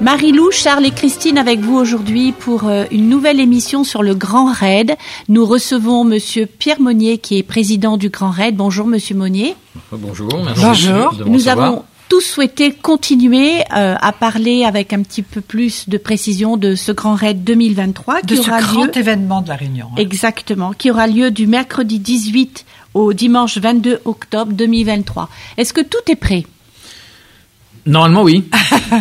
Marie-Lou, Charles et Christine avec vous aujourd'hui pour euh, une nouvelle émission sur le Grand Raid. Nous recevons Monsieur Pierre Monnier qui est président du Grand Raid. Bonjour Monsieur Monnier. Bonjour, merci Bonjour. De Nous avons tous souhaité continuer euh, à parler avec un petit peu plus de précision de ce Grand Raid 2023 de qui aura ce grand événement de la Réunion. Hein. Exactement, qui aura lieu du mercredi 18 au dimanche 22 octobre 2023. Est-ce que tout est prêt? Normalement, oui.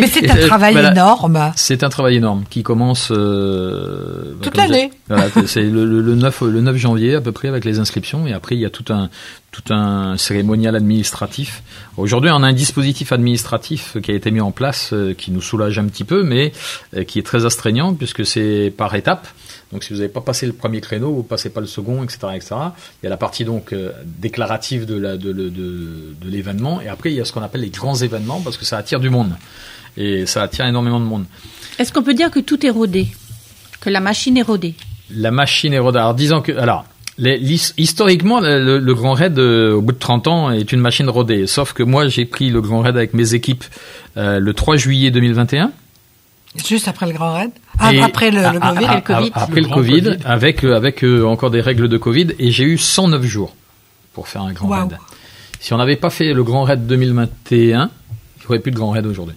Mais c'est un travail énorme. C'est un travail énorme qui commence euh, toute l'année. Voilà, c'est le, le, 9, le 9 janvier à peu près avec les inscriptions et après il y a tout un tout un cérémonial administratif. Aujourd'hui, on a un dispositif administratif qui a été mis en place euh, qui nous soulage un petit peu, mais euh, qui est très astreignant puisque c'est par étapes. Donc si vous n'avez pas passé le premier créneau, vous passez pas le second, etc., etc. Il y a la partie donc euh, déclarative de, la, de, de, de, l'événement, et après il y a ce qu'on appelle les grands événements parce que ça attire du monde et ça attire énormément de monde. Est-ce qu'on peut dire que tout est rodé, que la machine est rodée? La machine est rodée. Alors disons que alors. Les, historiquement, le, Grand Raid, euh, au bout de 30 ans, est une machine rodée. Sauf que moi, j'ai pris le Grand Raid avec mes équipes euh, le 3 juillet 2021. Juste après le Grand Raid ah, Après le, le, COVID, le COVID Après le, Covid, avec, euh, avec euh, encore des règles de Covid. Et j'ai eu 109 jours pour faire un Grand Raid. Si on n'avait pas fait le Grand Raid 2021, il n'y aurait plus de Grand Raid aujourd'hui.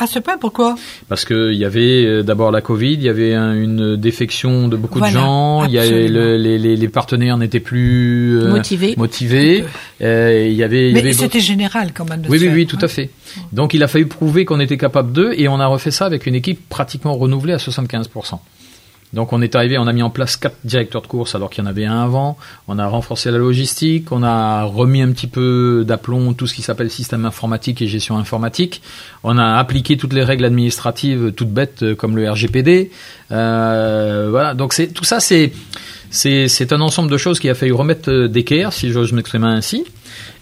À ce point, pourquoi? Parce qu'il y avait euh, d'abord la Covid, il y avait une défection de beaucoup de gens, il y avait les, les, les, partenaires n'étaient plus euh, motivés. motivés. Euh, il y avait, Mais c'était général quand même. oui, oui, oui, tout à fait. Donc il a fallu prouver qu'on était capable d'eux et on a refait ça avec une équipe pratiquement renouvelée à 75%. Donc on est arrivé, on a mis en place quatre directeurs de course alors qu'il y en avait un avant. On a renforcé la logistique, on a remis un petit peu d'aplomb tout ce qui s'appelle système informatique et gestion informatique. On a appliqué toutes les règles administratives toutes bêtes euh, comme le RGPD. Euh, voilà, donc c'est tout ça c'est c'est un ensemble de choses qui a fallu remettre euh, d'équerre, si j'ose m'exprimer ainsi.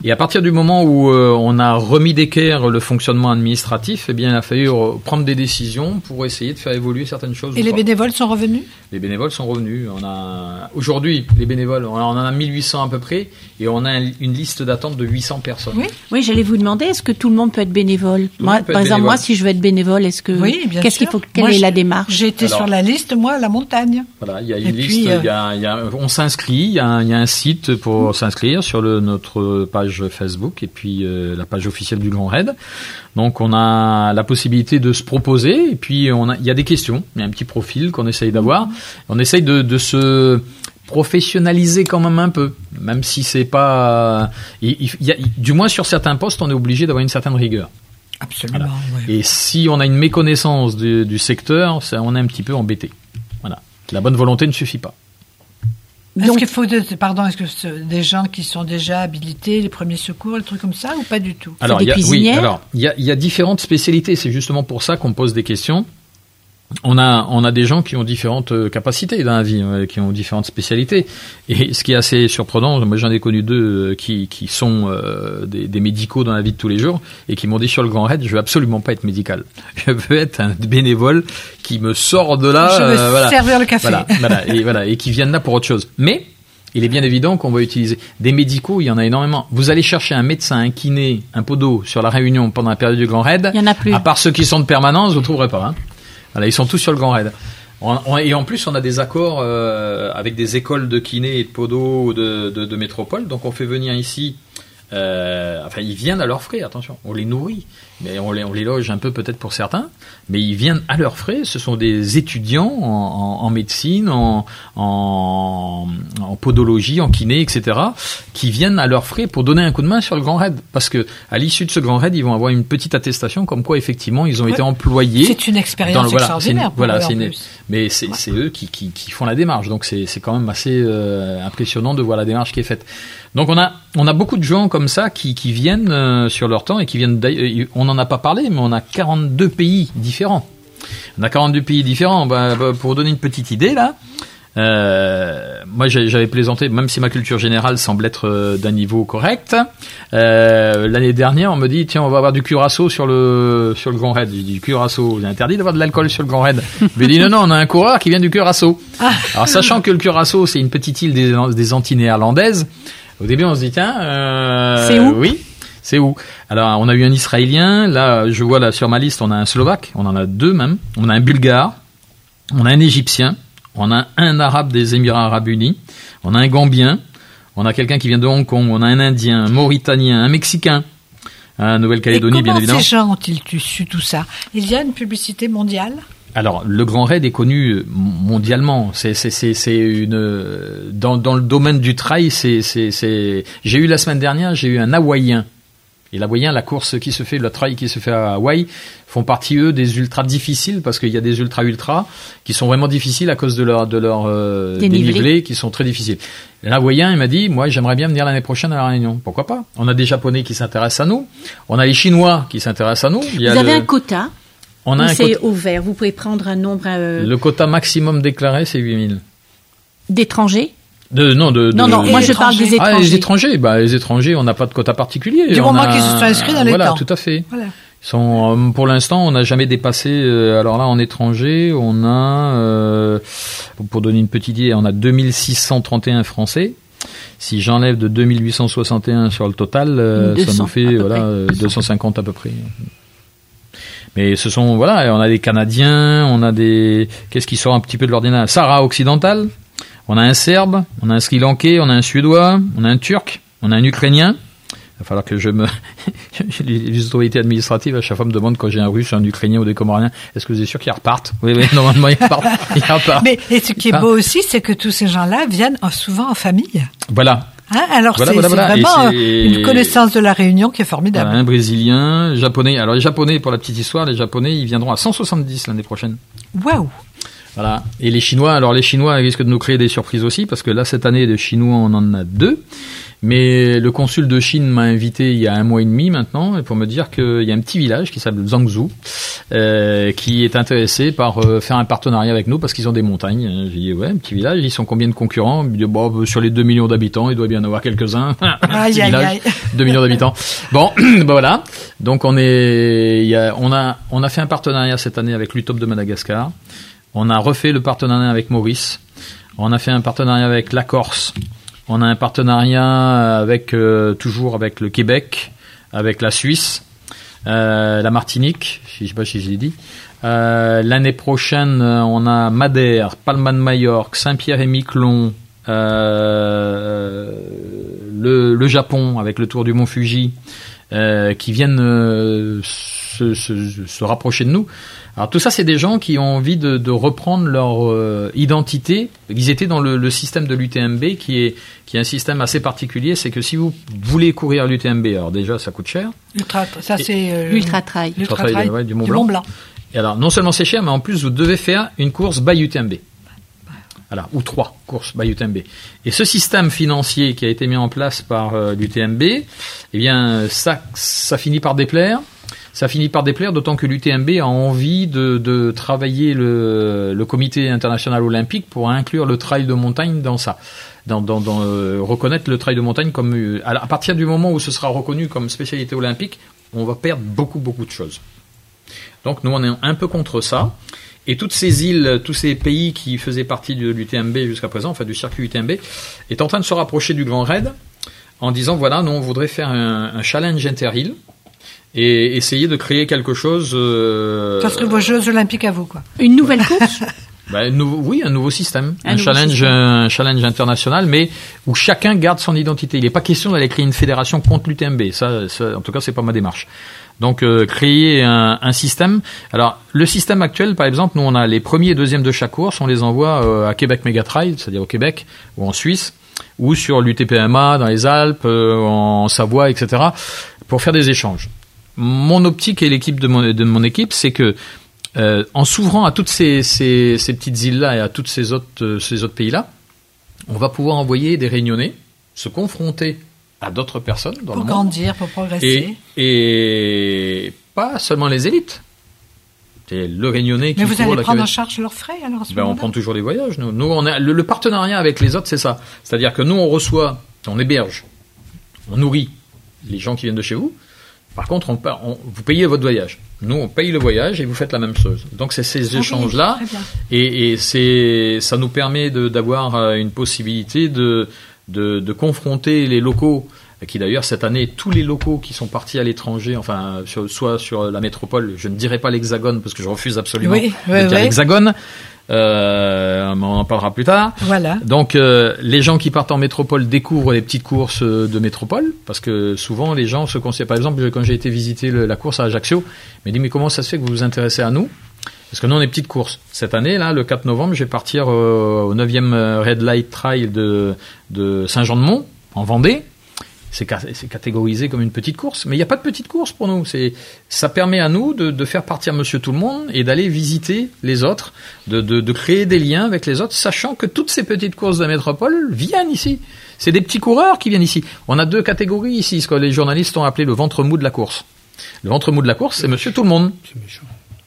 Et à partir du moment où euh, on a remis d'équerre le fonctionnement administratif, eh bien, il a fallu prendre des décisions pour essayer de faire évoluer certaines choses. Et les bénévoles sont revenus? Les bénévoles sont revenus. On a aujourd'hui les bénévoles, on en a 1800 à peu près, et on a une liste d'attente de 800 personnes. Oui, oui j'allais vous demander, est-ce que tout le monde peut être bénévole? Moi, par exemple, moi, si je veux être bénévole, est-ce que oui, bien qu'est-ce qu'il faut Quelle est la démarche? J'ai été sur la liste, moi, à la montagne. Voilà, il y a une liste. il y a, y a, on s'inscrit. Il y, a un site pour s'inscrire sur le, notre page Facebook et puis euh, la page officielle du Grand Raid. Donc on a la possibilité de se proposer et puis on a, il y a des questions, il y a un petit profil qu'on essaye d'avoir. On essaye de, de se professionnaliser quand même un peu, même si c'est pas, il, y a, du moins sur certains postes, on est obligé d'avoir une certaine rigueur. Absolument. Et si on a une méconnaissance du, du secteur, ça, on est un petit peu embêté. Voilà. La bonne volonté ne suffit pas. Est-ce qu'il faut, pardon, est-ce que des gens qui sont déjà habilités, les premiers secours, des trucs comme ça, ou pas du tout? Alors, il y a, oui, alors il y a, y a différentes spécialités. C'est justement pour ça qu'on pose des questions on a, on a des gens qui ont différentes euh, capacités dans la vie, euh, qui ont différentes spécialités. Et ce qui est assez surprenant, moi j'en ai connu deux euh, qui, qui sont des, médicaux dans la vie de tous les jours et qui m'ont dit sur le Grand Raid, je veux absolument pas être médical. Je veux être un bénévole qui me sort de là. Je veux servir le café. Voilà, et, voilà, et qui viennent là pour autre chose. Mais il est bien évident qu'on va utiliser des médicaux, il y en a énormément. Vous allez chercher un médecin, un kiné, un podo sur la Réunion pendant la période du Grand Raid. Il y en a plus. À part ceux qui sont de permanence, vous ne trouverez pas. Hein. Ils sont tous sur le Grand Raid. et en plus, on a des accords euh, avec des écoles de kiné et de podo de, de métropole. Donc, on fait venir ici euh, enfin, ils viennent à leurs frais, attention, on les nourrit, mais on les, on les loge un peu peut-être pour certains, mais ils viennent à leurs frais. Ce sont des étudiants en, en, médecine, en, en, en, podologie, en kiné, etc., qui viennent à leurs frais pour donner un coup de main sur le Grand Raid, parce que à l'issue de ce Grand Raid, ils vont avoir une petite attestation comme quoi effectivement ils ont été employés. C'est une expérience extraordinaire. voilà, mais c'est eux qui, qui, qui, font la démarche, donc c'est quand même assez euh, impressionnant de voir la démarche qui est faite. Donc on a on a beaucoup de gens comme ça qui, qui viennent euh, sur leur temps et qui viennent. Euh, on n'en a pas parlé, mais on a 42 pays différents. On a 42 pays différents. Bah, bah, pour donner une petite idée là, Euh, moi, j'avais plaisanté, même si ma culture générale semble être d'un niveau correct. Euh, L'année dernière, on me dit tiens, on va avoir du curaçao sur le sur le Grand Raid. J'ai dit du curaçao, j'ai interdit d'avoir de l'alcool sur le Grand Raid. Il dit non non, on a un coureur qui vient du curaçao. Ah. Alors sachant que le curaçao, c'est une petite île des, des Antilles néerlandaises. Au début, on se dit tiens, euh, c'est où Oui. C'est où Alors, on a eu un Israélien. Là, je vois là sur ma liste, on a un Slovaque. On en a deux même. On a un Bulgare. On a un Égyptien. On a un Arabe des Émirats Arabes Unis. On a un Gambien. On a quelqu'un qui vient de Hong Kong. On a un Indien, un Mauritanien, un Mexicain. Nouvelle-Calédonie, bien évidemment. ces gens ont-ils su tout ça? Il y a une publicité mondiale? Alors, le Grand Raid est connu mondialement. C'est, une dans, dans le domaine du trail. C'est, J'ai eu la semaine dernière, j'ai eu un Hawaïen et l'Hawaïen, la course qui se fait, le trail qui se fait à Hawaï, font partie eux des ultras difficiles parce qu'il y a des ultra ultra qui sont vraiment difficiles à cause de leur de leur euh, dénivelé. qui sont très difficiles. L'Hawaïen, il m'a dit, moi j'aimerais bien venir l'année prochaine à la Réunion. Pourquoi pas? On a des Japonais qui s'intéressent à nous, on a les Chinois qui s'intéressent à nous. Vous avez un quota on a un c'est ouvert Vous pouvez prendre un nombre. Euh, le quota maximum déclaré, c'est 8000. D'étrangers de, non, de, non, non, moi je parle des étrangers. Ah, les étrangers, bah, les étrangers, on n'a pas de quota particulier. Du moment qu'ils se sont inscrits dans les voilà, temps. tout à fait. Voilà. sont, euh, pour l'instant, on n'a jamais dépassé. Euh, alors là, en étranger, on a, euh, pour donner une petite idée, on a 2631 Français. Si j'enlève de 2861 sur le total, ça nous fait voilà 250 à peu près. Mais ce sont voilà, on a des Canadiens, on a des qu'est-ce qui sort un petit peu de l'ordinaire? Sarah occidental, on a un Serbe, on a un Sri Lankais, on a un Suédois, on a un Turc, on a un Ukrainien. Il va falloir que je me. les autorités administratives, à chaque fois, me demandent quand j'ai un Russe, un Ukrainien ou des Comoriens, est-ce que vous êtes sûr qu'ils repartent? Oui, oui, normalement, ils repartent. Ils repartent. Mais et ce qui est beau aussi, c'est que tous ces gens-là viennent souvent en famille. Voilà. Hein alors c'est vraiment une connaissance de la Réunion qui est formidable. un Brésilien, Japonais. Alors les Japonais, pour la petite histoire, les Japonais, ils viendront à 170 l'année prochaine. Waouh voilà. Et les Chinois, alors les Chinois risquent de nous créer des surprises aussi, parce que là, cette année, de Chinois, on en a deux. Mais le consul de Chine m'a invité il y a un mois et demi maintenant pour me dire qu'il y a un petit village qui s'appelle Zhangzhou euh, qui est intéressé par euh, faire un partenariat avec nous parce qu'ils ont des montagnes. J'ai dit ouais, un petit village, ils sont combien de concurrents? Il dit, bon, sur les 2 millions d'habitants, il doit bien y en avoir quelques-uns. aïe, aïe, aïe. 2 millions d'habitants. Bon, ben voilà. Donc on est, il y a, on a, on a fait un partenariat cette année avec l'UTOP de Madagascar. On a refait le partenariat avec Maurice. On a fait un partenariat avec la Corse. On a un partenariat avec euh, toujours avec le Québec, avec la Suisse, euh, la Martinique. Je ne sais pas si je l'ai dit. Euh, l'année prochaine, on a Madère, Palma de Majorque, Saint-Pierre et Miquelon, le, Japon avec le Tour du Mont Fuji, qui viennent se, rapprocher de nous. Alors tout ça, c'est des gens qui ont envie de, reprendre leur euh, identité. Ils étaient dans le, système de l'UTMB, qui est, qui est un système assez particulier. C'est que si vous voulez courir l'UTMB, alors déjà, ça coûte cher. ça c'est euh, l'ultra trail, l'ultra trail, du Mont, Blanc. Et alors, non seulement c'est cher, mais en plus, vous devez faire une course by UTMB. Voilà, ou trois courses by UTMB. Et ce système financier qui a été mis en place par euh, l'UTMB, eh bien, ça, ça finit par déplaire ça finit par déplaire, d'autant que l'UTMB a envie de, travailler le, comité international olympique pour inclure le trail de montagne dans ça. Dans, euh, reconnaître le trail de montagne comme euh, à, partir du moment où ce sera reconnu comme spécialité olympique, on va perdre beaucoup beaucoup de choses. Donc nous on est un peu contre ça. Et toutes ces îles, tous ces pays qui faisaient partie de l'UTMB jusqu'à présent, enfin du circuit UTMB, est en train de se rapprocher du Grand Raid en disant voilà, nous on voudrait faire un, un challenge inter-îles et essayer de créer quelque chose. Euh, ça serait vos Jeux Olympiques à vous, quoi. Une nouvelle course ben, Oui, un nouveau système, un, challenge, un challenge international, mais où chacun garde son identité. Il n'est pas question d'aller créer une fédération contre l'UTMB. Ça, en tout cas, c'est pas ma démarche. Donc euh, créer un, un, système. Alors le système actuel, par exemple, nous on a les premiers et deuxièmes de chaque course, on les envoie euh, à Québec Megatrail, c'est-à-dire au Québec ou en Suisse, ou sur l'UTPMA dans les Alpes, euh, en Savoie, etc., pour faire des échanges mon optique et l'équipe de mon, équipe, c'est que euh, en s'ouvrant à toutes ces, petites îles-là et à tous ces autres, euh, ces autres pays-là, on va pouvoir envoyer des réunionnais se confronter à d'autres personnes dans pour le monde. grandir, pour progresser. Et, et, pas seulement les élites. C'est le Réunionnais qui Mais vous allez prendre en charge leurs frais alors Ben, on prend toujours les voyages. Nous, nous on a le, le partenariat avec les autres, c'est ça. C'est-à-dire que nous, on reçoit, on héberge, on nourrit les gens qui viennent de chez vous. Par contre, on, pa- on- vous payez votre voyage. Nous, on paye le voyage et vous faites la même chose. Donc, c'est ces Ah, échanges-là. Et, et c'est, ça nous permet d'avoir euh, une possibilité de, de, de confronter les locaux, qui d'ailleurs cette année, tous les locaux qui sont partis à l'étranger, enfin, sur- soit sur la métropole, je ne dirai pas l'hexagone parce que je refuse absolument Oui, de oui, dire l'hexagone. Euh, on en parlera plus tard. Voilà. Donc euh, les gens qui partent en métropole découvrent les petites courses euh, de métropole parce que souvent les gens se conseillent. Par exemple, quand j'ai été visiter le- la course à Ajaccio, ils m'ont dit mais comment ça se fait que vous vous intéressez à nous? Parce que nous on est petites courses. Cette année là, le 4 novembre, je vais partir euh, au 9e Red Light Trail de, de Saint-Jean-de-Mont en Vendée. C'est ca- c'est catégorisé comme une petite course, mais il n'y a pas de petite course pour nous. C'est, ça permet à nous de, de faire partir Monsieur Tout le Monde et d'aller visiter les autres, de, de, de créer des liens avec les autres, sachant que toutes ces petites courses de la métropole viennent ici. C'est des petits coureurs qui viennent ici. On a deux catégories ici, ce que les journalistes ont appelé le ventre mou de la course. Le ventre mou de la course, c'est Monsieur Tout le Monde. C'est méchant.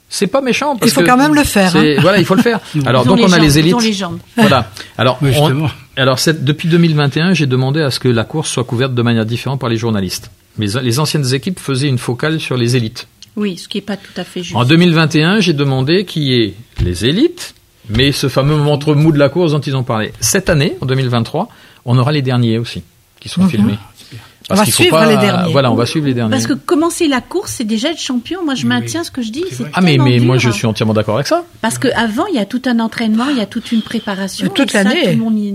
C'est pas méchant. Parce Il faut que quand même le faire, c'est- Voilà, il faut le faire. Alors donc on a jambes, les ils élites. ont les jambes. Voilà. Alors Oui, on- justement. Alors cette- depuis 2021, j'ai demandé à ce que la course soit couverte de manière différente par les journalistes. Mais les anciennes équipes faisaient une focale sur les élites. Oui, ce qui est pas tout à fait juste. En 2021, j'ai demandé qu'il y ait les élites, mais ce fameux ventre mou de la course dont ils ont parlé. Cette année, en 2023, on aura les derniers aussi qui sont filmés. On va suivre les derniers. Voilà, on va suivre les derniers. Parce que commencer la course, c'est déjà être champion. Moi, je Oui, maintiens oui. ce que je dis. Ah mais mais moi je suis entièrement d'accord avec ça. Parce qu'avant, il y a tout un entraînement, il y a toute une préparation. Mais toute l'année.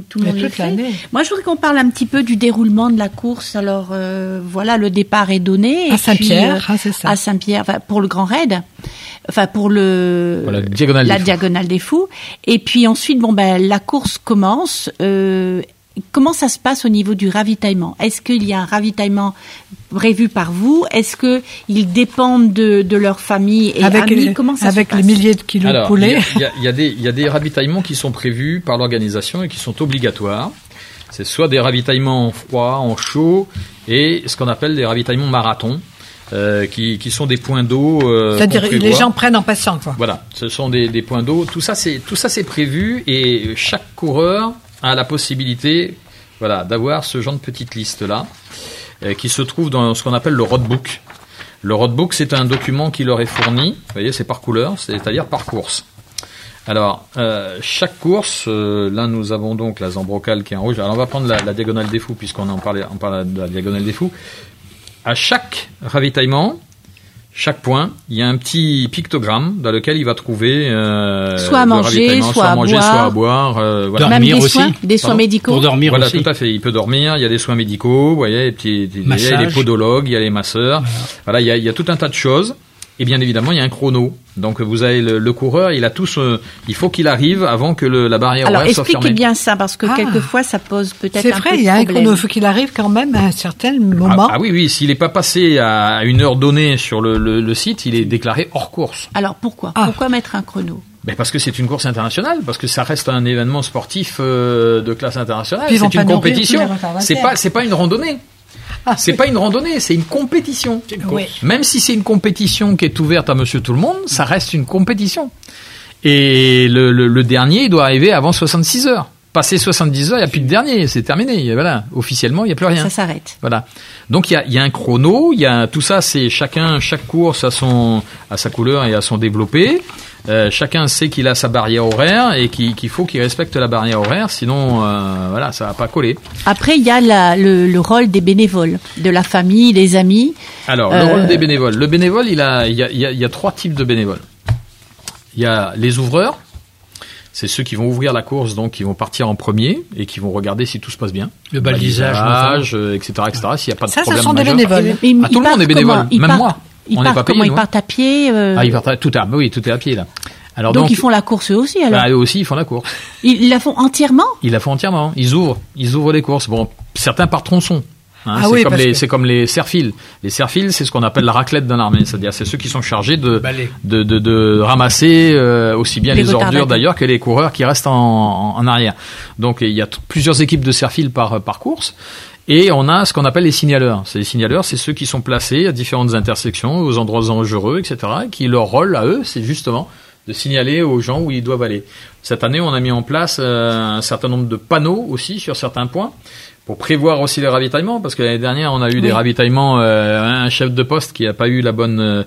Tout le monde, y- fait. l'année. Moi, je voudrais qu'on parle un petit peu du déroulement de la course. Alors, euh, voilà, le départ est donné. À Saint-Pierre, euh, c'est ça. À Saint-Pierre, enfin, pour le Grand Raid. Enfin, pour le Voilà, la diagonale la des fous. diagonale des fous. Et puis ensuite, bon ben, la course commence. Euh, comment ça se passe au niveau du ravitaillement? Est-ce qu'il y a un ravitaillement prévu par vous? Est-ce que ils dépendent de, de leur famille et avec amis? les, Comment ça avec se les milliers de kilos de Alors, il y, poulet. a- il y a- y a des- il y a des ravitaillements qui sont prévus par l'organisation et qui sont obligatoires. C'est soit des ravitaillements en froid, en chaud, et ce qu'on appelle des ravitaillements marathon, euh, qui, qui sont des points d'eau. euh, C'est-à-dire les gens prennent en passant quoi. Voilà, ce sont des, des points d'eau. Tout ça, c'est tout ça, c'est prévu, et chaque coureur a la possibilité, voilà, d'avoir ce genre de petite liste là, euh, qui se trouve dans ce qu'on appelle le roadbook. Le roadbook, c'est un document qui leur est fourni. Vous voyez, c'est par couleur, c'est-à-dire par course. Alors, euh, chaque course, euh, là nous avons donc la Zambrocal qui est en rouge. Alors on va prendre la, la diagonale des fous puisqu'on en parlait, on parle de la diagonale des fous. À chaque ravitaillement, chaque point, il y a un petit pictogramme dans lequel il va trouver euh, Soit à manger, soit soit à manger, boire. soit à boire. euh, voilà. Même Dormir des aussi soins, des soins Pardon médicaux. Pour dormir Voilà, aussi. tout à fait. Il peut dormir. Il y a des soins médicaux. Vous voyez, les petits, il y a les podologues, il y a les masseurs. Voilà, il y a, il y a tout un tas de choses. Et bien évidemment, il y a un chrono. Donc vous avez le, le coureur, il a tout ce, il faut qu'il arrive avant que le, la barrière Alors horaire soit expliquez fermée. bien ça parce que Ah. quelquefois ça pose peut-être C'est peu vrai, il y a un problème. chrono. Il faut qu'il arrive quand même à un certain Ah, moment. ah oui, oui, s'il n'est pas passé à une heure donnée sur le, le- le site, il est déclaré hors course. Alors pourquoi? Ah. Pourquoi mettre un chrono? Mais parce que c'est une course internationale, parce que ça reste un événement sportif euh, de classe internationale. C'est une compétition. pas, c'est pas une randonnée. C'est pas une randonnée, c'est une compétition. Oui. Même si c'est une compétition qui est ouverte à Monsieur Tout le Monde, ça reste une compétition. Et le, le- le dernier, il doit arriver avant 66 heures. Passé 70 heures, il n'y a plus de dernier, c'est terminé. Voilà, officiellement, il n'y a plus rien. Ça s'arrête. Voilà. Donc il y a, il y a un chrono, il y a tout ça, c'est chacun, chaque course a son, a sa couleur et a son développé. Euh, chacun sait qu'il a sa barrière horaire et qu'il faut qu'il respecte la barrière horaire, sinon euh, voilà, ça va pas coller. Après, il y a la- le, le rôle des bénévoles, de la famille, des amis. Alors, Euh, le rôle des bénévoles. Le bénévole, il, a, il, y a, il, y a, il y a trois types de bénévoles. Il y a les ouvreurs. C'est ceux qui vont ouvrir la course, donc qui vont partir en premier et qui vont regarder si tout se passe bien. Le balisage, Balisage, euh, etc., etc. S'il n'y a pas de Ça, ce problème sont des bénévoles. Ils- Ah, ils tout le monde est bénévole, même partent- moi. Ils On n'est partent pas payé, comment Ils partent à pied. euh, Ah, ils partent tout à, oui, tout est à pied là. Alors donc, donc, ils font la course eux aussi alors. bah, eux aussi, ils font la course. Ils la font entièrement Ils la font entièrement. Ils ouvrent, ils ouvrent les courses. Bon, certains par tronçon. Hein, Ah c'est oui, comme les, que- c'est comme les serfils. Les serfils, c'est ce qu'on appelle la raclette dans l'armée. C'est-à-dire, c'est ceux qui sont chargés de, de, de, de ramasser euh, aussi bien Les les, ordures d'ailleurs que les coureurs qui restent en, en, en arrière. Donc il y a plusieurs équipes de serfils par, par course. Et on a ce qu'on appelle les signaleurs. Ces signaleurs, c'est ceux qui sont placés à différentes intersections, aux endroits dangereux, etc. Et qui leur rôle à eux, c'est justement de signaler aux gens où ils doivent aller. Cette année, on a mis en place euh, un certain nombre de panneaux aussi sur certains points pour prévoir aussi les ravitaillements, parce que l'année dernière, on a eu des ravitaillements, euh, un chef de poste qui n'a pas eu la bonne euh,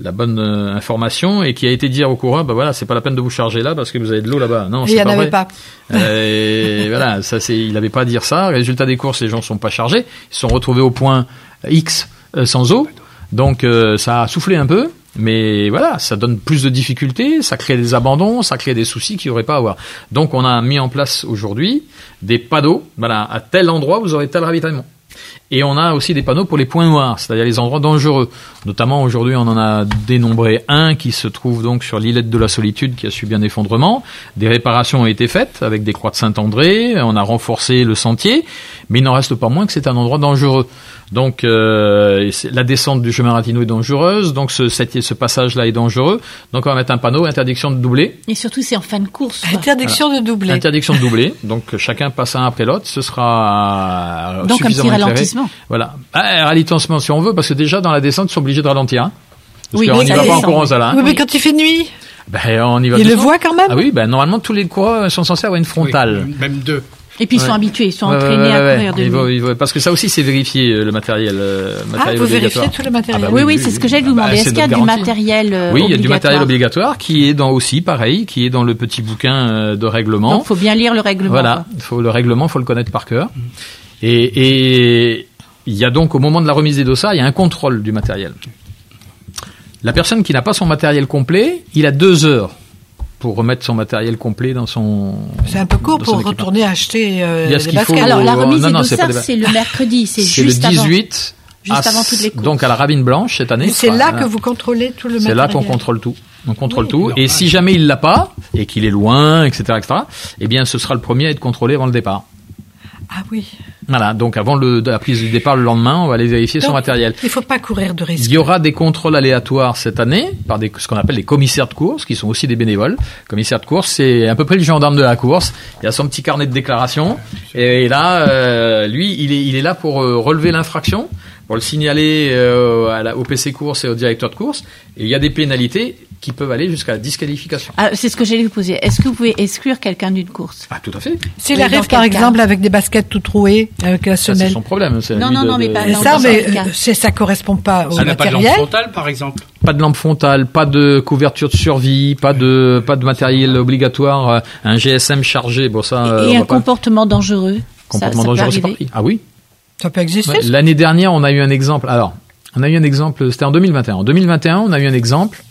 la bonne information et qui a été dire au coureur, bah voilà, c'est pas la peine de vous charger là parce que vous avez de l'eau là-bas. Non, c'est pas vrai. Pas. et voilà, ça c'est, il avait pas à dire ça. Résultat des courses, les gens sont pas chargés, ils se sont retrouvés au point X sans eau, donc ça a soufflé un peu. Mais voilà, ça donne plus de difficultés, ça crée des abandons, ça crée des soucis qu'il n'y aurait pas à avoir. Donc on a mis en place aujourd'hui des panneaux, voilà, à tel endroit vous aurez tel ravitaillement. Et on a aussi des panneaux pour les points noirs, c'est-à-dire les endroits dangereux. Notamment aujourd'hui, on en a dénombré un qui se trouve donc sur l'îlette de la Solitude qui a subi un effondrement. Des réparations ont été faites avec des croix de Saint-André, on a renforcé le sentier, mais il n'en reste pas moins que c'est un endroit dangereux. Donc euh, la descente du chemin Ratino est dangereuse, donc ce, ce passage-là est dangereux. Donc on va mettre un panneau interdiction de doubler. Et surtout c'est en fin de course. Interdiction de doubler. Interdiction de doubler. donc chacun passe un après l'autre. Ce sera donc suffisamment un petit ralentissement. Voilà, ah, ralentissement si on veut, parce que déjà dans la descente ils sont obligés de ralentir. Hein, parce oui, qu'on n'y va pas en courant là. Oui, mais quand il fait nuit. Ben, on y va il le voit quand même. Ah oui, ben normalement tous les coureurs sont censés avoir une frontale. même deux. Et puis ils sont habitués, ils sont entraînés à courir de nuit. parce que ça aussi c'est vérifié euh, le matériel. Euh, matériel ah, vous vérifiez tout le matériel. Ah bah oui, oui, c'est ce que j'allais vous bah, demander. Est-ce qu'il y a du matériel euh, Oui, il y a du matériel obligatoire qui est dans aussi pareil, qui est dans le petit bouquin de règlement. Donc faut bien lire le règlement. Voilà, faut le règlement, faut le connaître par cœur. Et, et il y a donc au moment de la remise des dossards, il y a un contrôle du matériel. La personne qui n'a pas son matériel complet, il a deux heures pour remettre son matériel complet dans son. C'est un peu court pour retourner acheter euh, des baskets. Alors la remise des dossards, c'est le mercredi, c'est juste le 18. Juste avant toutes les courses. Donc à la Rabine Blanche cette année. C'est là que vous contrôlez tout le matériel. C'est là qu'on contrôle tout. On contrôle tout. Et si jamais il l'a pas et qu'il est loin, etc., etc., eh bien ce sera le premier à être contrôlé avant le départ. Ah oui. Voilà, donc avant le, la prise du départ le lendemain, on va aller vérifier son matériel. Il ne faut pas courir de risque. Il y aura des contrôles aléatoires cette année par des, ce qu'on appelle les commissaires de course, qui sont aussi des bénévoles. Commissaire de course, c'est à peu près le gendarme de la course. Il a son petit carnet de déclaration. Et là, euh, lui, il est, il est là pour euh, relever l'infraction, pour le signaler euh, à la, au PC course et au directeur de course. Et il y a des pénalités qui peuvent aller jusqu'à la disqualification. Ah, c'est ce que j'allais vous poser. Est-ce que vous pouvez exclure quelqu'un d'une course? Ah, tout à fait. S'il arrive, par exemple, avec des baskets tout trouées, avec la semelle. C'est son problème. Non, non, non, mais pas dans ça, mais euh, ça correspond pas au ça matériel. pas de lampe frontale, par exemple. Pas de lampe frontale, pas de couverture de survie, pas de pas de matériel obligatoire, euh, un GSM chargé. Bon, ça. Et, un comportement dangereux. Comportement dangereux, c'est parti. Ah oui. Ça peut exister. L'année dernière, on a eu un exemple. Alors, on a eu un exemple. C'était en 2021. En 2021, on a eu un exemple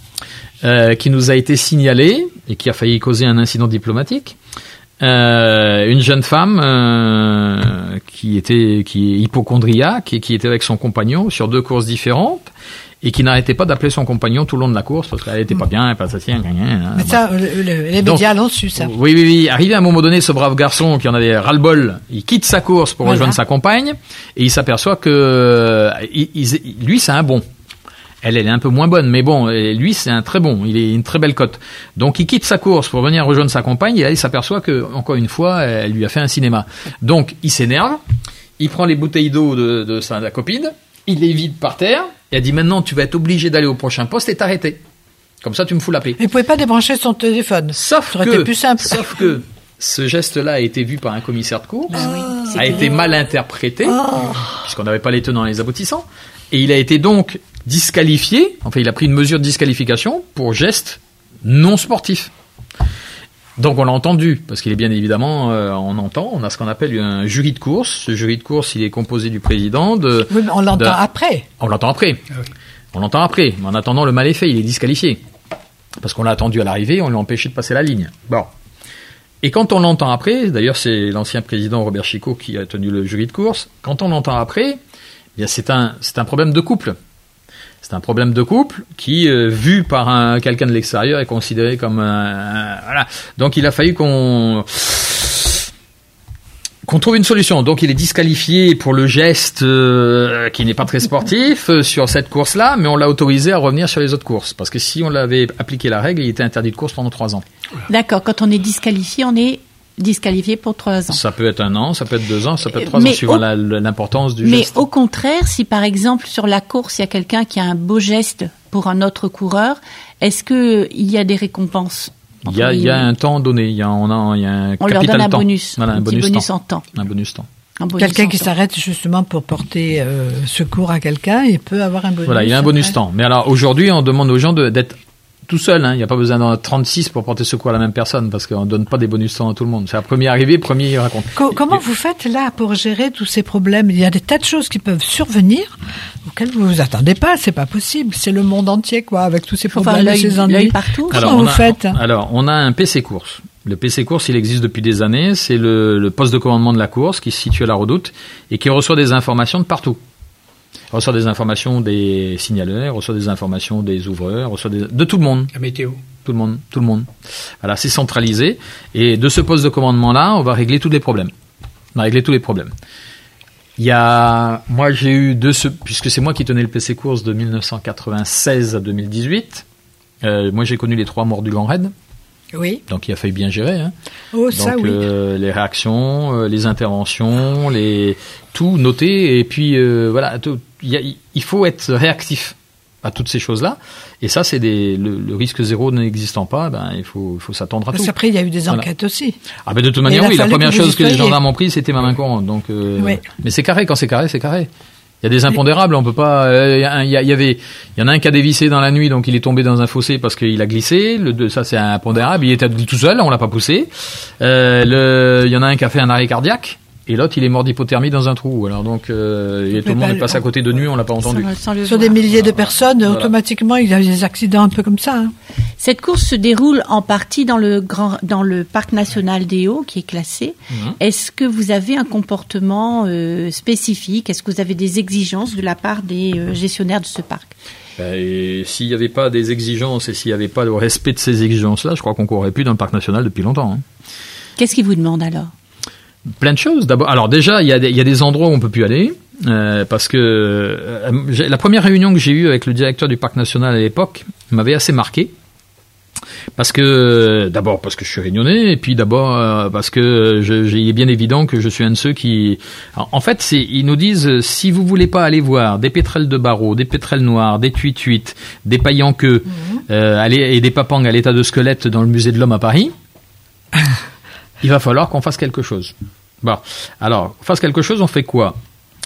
euh, qui nous a été signalé et qui a failli causer un incident diplomatique. Euh, une jeune femme euh, qui était qui est hypochondriaque et qui était avec son compagnon sur deux courses différentes et qui n'arrêtait pas d'appeler son compagnon tout le long de la course parce qu'elle était pas bien, elle pas ça tient. Mais ça, les médias l'ont su ça. Oui, oui, oui. Arrivé à un moment donné, ce brave garçon qui en avait ras-le-bol, il quitte sa course pour rejoindre sa compagne et il s'aperçoit que lui, c'est un bon. Elle, elle est un peu moins bonne, mais bon, lui, c'est un très bon. Il est une très belle cote. Donc, il quitte sa course pour venir rejoindre sa compagne, et là, il s'aperçoit que, encore une fois, elle lui a fait un cinéma. Donc, il s'énerve, il prend les bouteilles d'eau de, sa copine, il les vide par terre, et elle dit maintenant, tu vas être obligé d'aller au prochain poste et t'arrêter. Comme ça, tu me fous la paix. Il pouvait pas débrancher son téléphone. Sauf que, plus simple. sauf que, ce geste-là a été vu par un commissaire de course, ah a été mal interprété, ah. puisqu'on n'avait pas les tenants et les aboutissants, et il a été donc disqualifié, enfin il a pris une mesure de disqualification pour geste non sportif. Donc on l'a entendu, parce qu'il est bien évidemment, euh, on entend, on a ce qu'on appelle un jury de course. Ce jury de course, il est composé du président de... Oui, mais on l'entend après. On l'entend après. Ah on l'entend après. Mais en attendant, le mal est fait, il est disqualifié. Parce qu'on l'a attendu à l'arrivée, on l'a empêché de passer la ligne. Bon. Et quand on l'entend après, d'ailleurs c'est l'ancien président Robert Chicot qui a tenu le jury de course, quand on l'entend après, eh c'est un, c'est un problème de couple. C'est un problème de couple qui, euh, vu par un, quelqu'un de l'extérieur, est considéré comme un, voilà. Donc il a fallu qu'on qu'on trouve une solution. Donc il est disqualifié pour le geste euh, qui n'est pas très sportif euh, sur cette course-là, mais on l'a autorisé à revenir sur les autres courses. Parce que si on l'avait appliqué la règle, il était interdit de course pendant trois ans. D'accord. Quand on est disqualifié, on est disqualifié pour trois ans. Ça peut être un an, ça peut être deux ans, ça peut être trois ans, suivant l'importance du mais geste. Mais au contraire, si par exemple sur la course, il y a quelqu'un qui a un beau geste pour un autre coureur, est-ce qu'il y a des récompenses? Il y, a, il y a un temps donné, il y a, on, a, il y a un on capital leur donne un temps. bonus, Voilà, un, un bonus, bonus temps. en temps. Un bonus temps. Quelqu'un qui s'arrête justement pour porter euh, secours à quelqu'un, il peut avoir un bonus. Voilà, il y a un bonus temps. Mais alors aujourd'hui, on demande aux gens d'être tout seul. Hein. Il n'y a pas besoin d'en 36 pour porter secours à la même personne parce qu'on ne donne pas des bonus temps à tout le monde. C'est la première arrivée, premier raconte. Co comment vous faites là pour gérer tous ces problèmes? Il y a des tas de choses qui peuvent survenir auxquelles vous vous attendez pas. C'est pas possible. C'est le monde entier, quoi, avec tous ces problèmes, enfin, ces ennuis. partout. Comment alors, vous a, faites? Alors, on a un PC course. Le PC course, il existe depuis des années. C'est le, le, poste de commandement de la course qui se situe à la Redoute et qui reçoit des informations de partout. Reçoit des informations des signaleurs, reçoit des informations des ouvreurs, reçoit des, de tout le monde. La météo. Tout le monde, tout le monde. Voilà, c'est centralisé. Et de ce poste de commandement-là, on va régler tous les problèmes. On va régler tous les problèmes. Il y a, moi j'ai eu de ce, puisque c'est moi qui tenais le PC course de 1996 à 2018. Euh, moi j'ai connu les trois morts du Grand Raid. Oui. Donc il a fallu bien gérer. Hein. Oh, Donc, ça oui. Euh, les réactions, euh, les interventions, les tout noter et puis voilà, tout, il faut être réactif à toutes ces choses-là. Et ça, c'est des le, le, risque zéro n'existant pas, ben il faut s'attendre à Parce tout. Après, il y a eu des enquêtes voilà. aussi. Ah ben de toute manière, oui. La première chose que les gendarmes ont pris, c'était ma main courante. Donc, euh, oui. mais c'est carré quand c'est carré, c'est carré. Il y a des impondérables, on peut pas. Il y, y, y, avait, il y en a un qui a dévissé dans la nuit, donc il est tombé dans un fossé parce qu'il a glissé. Le deux, ça c'est un impondérable. Il était tout seul, on l'a pas poussé. Euh, le, il y en a un qui a fait un arrêt cardiaque. Et l'autre, il est mort d'hypothermie dans un trou. Alors donc, euh, et tout le monde est passé à côté de nuit, on l'a pas entendu. Sans, sans Sur des milliers de personnes, voilà. automatiquement, il y a des accidents un peu comme ça. Hein. Cette course se déroule en partie dans le grand, dans le parc national des Hauts, qui est classé. Mmh. Est-ce que vous avez un comportement euh, spécifique? Est-ce que vous avez des exigences de la part des euh, gestionnaires de ce parc? Et s'il n'y avait pas des exigences et s'il n'y avait pas le respect de ces exigences-là, je crois qu'on courrait plus dans le parc national depuis longtemps. Hein. Qu'est-ce qu'ils vous demandent alors? Plein de choses. D'abord, alors déjà, il y, a des, il y a des endroits où on peut plus aller. Euh, parce que euh, la première réunion que j'ai eue avec le directeur du parc national à l'époque m'avait assez marqué. Parce que d'abord parce que je suis réunionnais et puis d'abord euh, parce que je, je, il est bien évident que je suis un de ceux qui en fait c'est ils nous disent si vous voulez pas aller voir des pétrels de barreaux des pétrels noirs des tuit-tuit des pailles en queue mmh. et des papangs à l'état de squelette dans le musée de l'homme à Paris il va falloir qu'on fasse quelque chose. Bon, alors, fasse quelque chose, on fait quoi?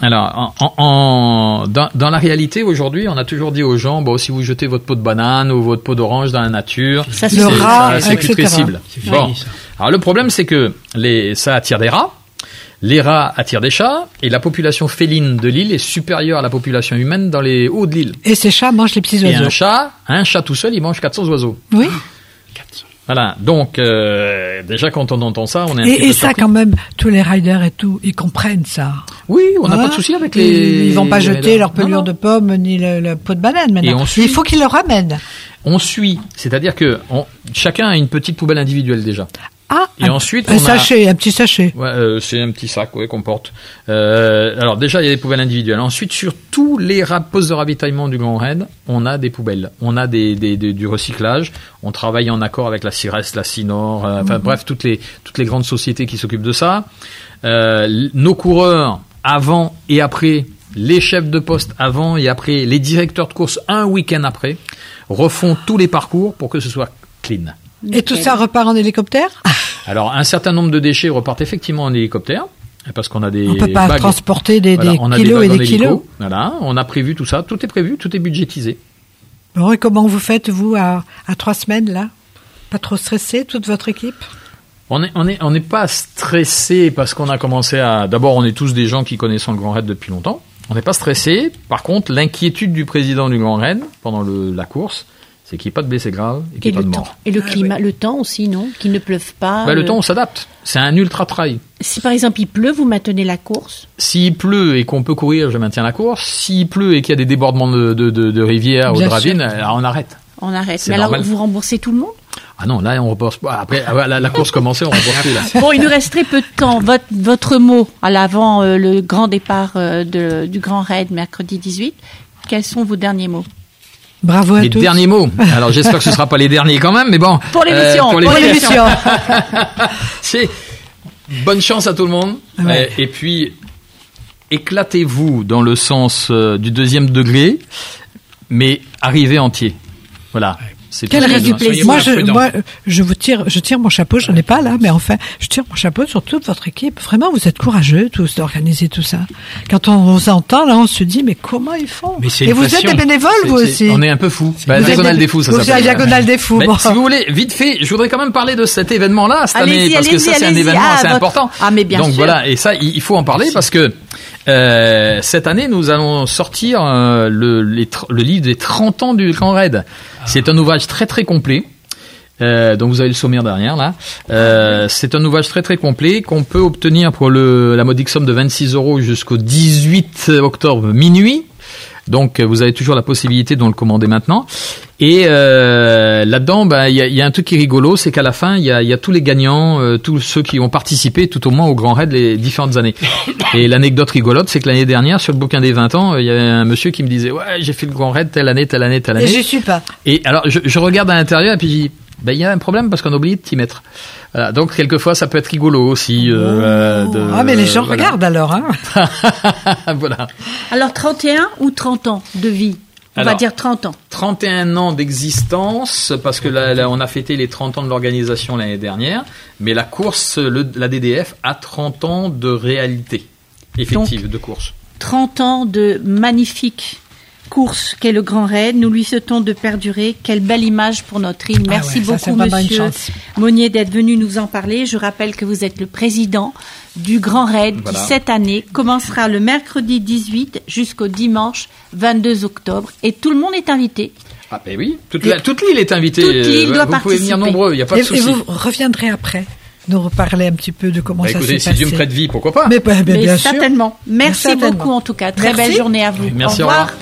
Alors, en, en, dans, dans, la réalité, aujourd'hui, on a toujours dit aux gens, bon, si vous jetez votre pot de banane ou votre pot d'orange dans la nature, ça, c'est putrescible. Bon. Alors, le problème, c'est que les, ça attire des rats, les rats attirent des chats, et la population féline de l'île est supérieure à la population humaine dans les hauts de l'île. Et ces chats mangent les petits oiseaux. Et un chat, un chat tout seul, il mange 400 oiseaux. Oui. Voilà, donc euh, déjà quand on entend ça, on est un et, petit et peu ça surpris. quand même, tous les riders et tout, ils comprennent ça. Oui, on n'a pas de souci avec les. Ils vont pas jeter riders. leur Non, pelure non. de pomme ni le, le pot de banane maintenant. Et on suit. Il faut qu'ils le ramènent. On suit, c'est-à-dire que on- chacun a une petite poubelle individuelle déjà. Ah, Et un, ensuite, un on a- sachet, un petit sachet. Ouais, euh, c'est un petit sac ouais, qu'on porte. Euh, alors déjà, il y a des poubelles individuelles. Ensuite, sur tous les postes de ravitaillement du Grand Raid, on a des poubelles. On a des, des- des- du recyclage. On travaille en accord avec la CIRES, la CINOR, euh, enfin bref, toutes les, toutes les grandes sociétés qui s'occupent de ça. Nos coureurs, avant et après, les chefs de poste avant et après, les directeurs de course un week-end après, refont tous les parcours pour que ce soit clean. Et tout ça repart en hélicoptère? Alors, un certain nombre de déchets repartent effectivement en hélicoptère, parce qu'on a des On peut pas bagues- transporter des, voilà, des on a kilos des et des hélico. kilos. Voilà, on a prévu tout ça, tout est prévu, tout est budgétisé. Bon, et comment vous faites, vous, à, à trois semaines, là? Pas trop stressé, toute votre équipe? On est, on est, on n'est pas stressé parce qu'on a commencé à. D'abord, on est tous des gens qui connaissent le Grand Raid depuis longtemps. On n'est pas stressé. Par contre, l'inquiétude du président du Grand Raid pendant le, la course, c'est qu'il n'y ait pas de blessés graves et qu'il n'y ait pas de temps. mort. Et le climat, le temps aussi, non Qu'il ne pleuve pas. Bah, le euh, temps, on s'adapte. C'est un ultra trail. Si par exemple il pleut, vous maintenez la course? S'il pleut et qu'on peut courir, je maintiens la course. S'il pleut et qu'il y a des débordements de, de, de, de rivières ou de ravines, alors on arrête. On arrête. Mais alors vous remboursez tout le monde? Ah non, là on reporte pas. Après, ah la, la course commençait, on reporte plus là. Bon, il nous reste très peu de temps. Votre, votre mot à l'avant euh, le grand départ euh, de, du Grand Raid mercredi 18. Quels sont vos derniers mots? Bravo à Les tous. derniers mots. Alors j'espère que ce sera pas les derniers quand même, mais bon. Pour l'émission, Euh, pour Pour l'émission. c'est bonne chance à tout le monde. Ouais. Et, et puis, éclatez-vous dans le sens euh, du deuxième degré, mais arrivez entier. Voilà. Quel reste du plaisir. Moi, je, moi, je vous tire, je tire mon chapeau. J'en ai pas là, mais enfin, je tire mon chapeau sur toute votre équipe. Vraiment, vous êtes courageux tous d'organiser tout ça. Quand on vous entend là, on se dit mais comment ils font Mais Et vous êtes des bénévoles vous aussi. On est un peu fou. Bah, Vous diagonale des- fous, ça s'appelle. diagonale des fous. Mais bon. si vous voulez, vite fait, je voudrais quand même parler de cet événement-là cette année parce que ça c'est un événement Ah, assez important. Ah, mais bien Donc sûr. voilà, et ça il faut en parler parce que euh, cette année nous allons sortir euh, le, les tr- le livre des 30 ans du Grand Raid. C'est un ouvrage très très complet. Euh, donc vous avez le sommaire derrière là. Euh, c'est un ouvrage très très complet qu'on peut obtenir pour le, la modique somme de 26 euros jusqu'au 18 octobre minuit. Donc euh, vous avez toujours la possibilité de le commander maintenant. Et euh, là-dedans, bah, il y, a, y a un truc qui est rigolo, c'est qu'à la fin, il y a, y a tous les gagnants, euh, tous ceux qui ont participé tout au moins au Grand Raid les différentes années. Et l'anecdote rigolote, c'est que l'année dernière, sur le bouquin des 20 ans, euh, il y avait un monsieur qui me disait, ouais, j'ai fait le Grand Raid telle année, telle année, telle Et année. j'y suis pas. Et alors, je, je regarde à l'intérieur et puis je dis, ben, il y a un problème parce qu'on a oublié de t'y mettre. Voilà, donc, quelquefois, ça peut être rigolo aussi. euh, de- ah mais les gens voilà. regardent alors. Hein. voilà. Alors 31 ou 30 ans de vie? On va dire 30 ans. 31 ans d'existence, parce que là, là, on a fêté les 30 ans de l'organisation l'année dernière, mais la course, le- la DDF, a 30 ans de réalité effective de course. 30 ans de magnifique course qu'est le Grand Raid. Nous lui souhaitons de perdurer. Quelle belle image pour notre île. Ah Merci ouais, beaucoup, monsieur. Monnier, d'être venu nous en parler. Je rappelle que vous êtes le président du Grand Raid Voilà. qui, cette année, commencera le mercredi 18 jusqu'au dimanche 22 octobre. Et tout le monde est invité. Ah ben oui, toute la- toute l'île est invitée. Toute l'île Euh, doit Vous pouvez venir participer. nombreux, il n'y a pas Et, de et souci. vous reviendrez après nous reparler un petit peu de comment Bah, ça écoutez, s'est si Dieu me passé. prête vie, pourquoi pas Mais, bah, mais Mais bien sûr. certainement. Merci Certainement. beaucoup en tout cas. Très Merci. belle journée à vous. Merci, au au revoir.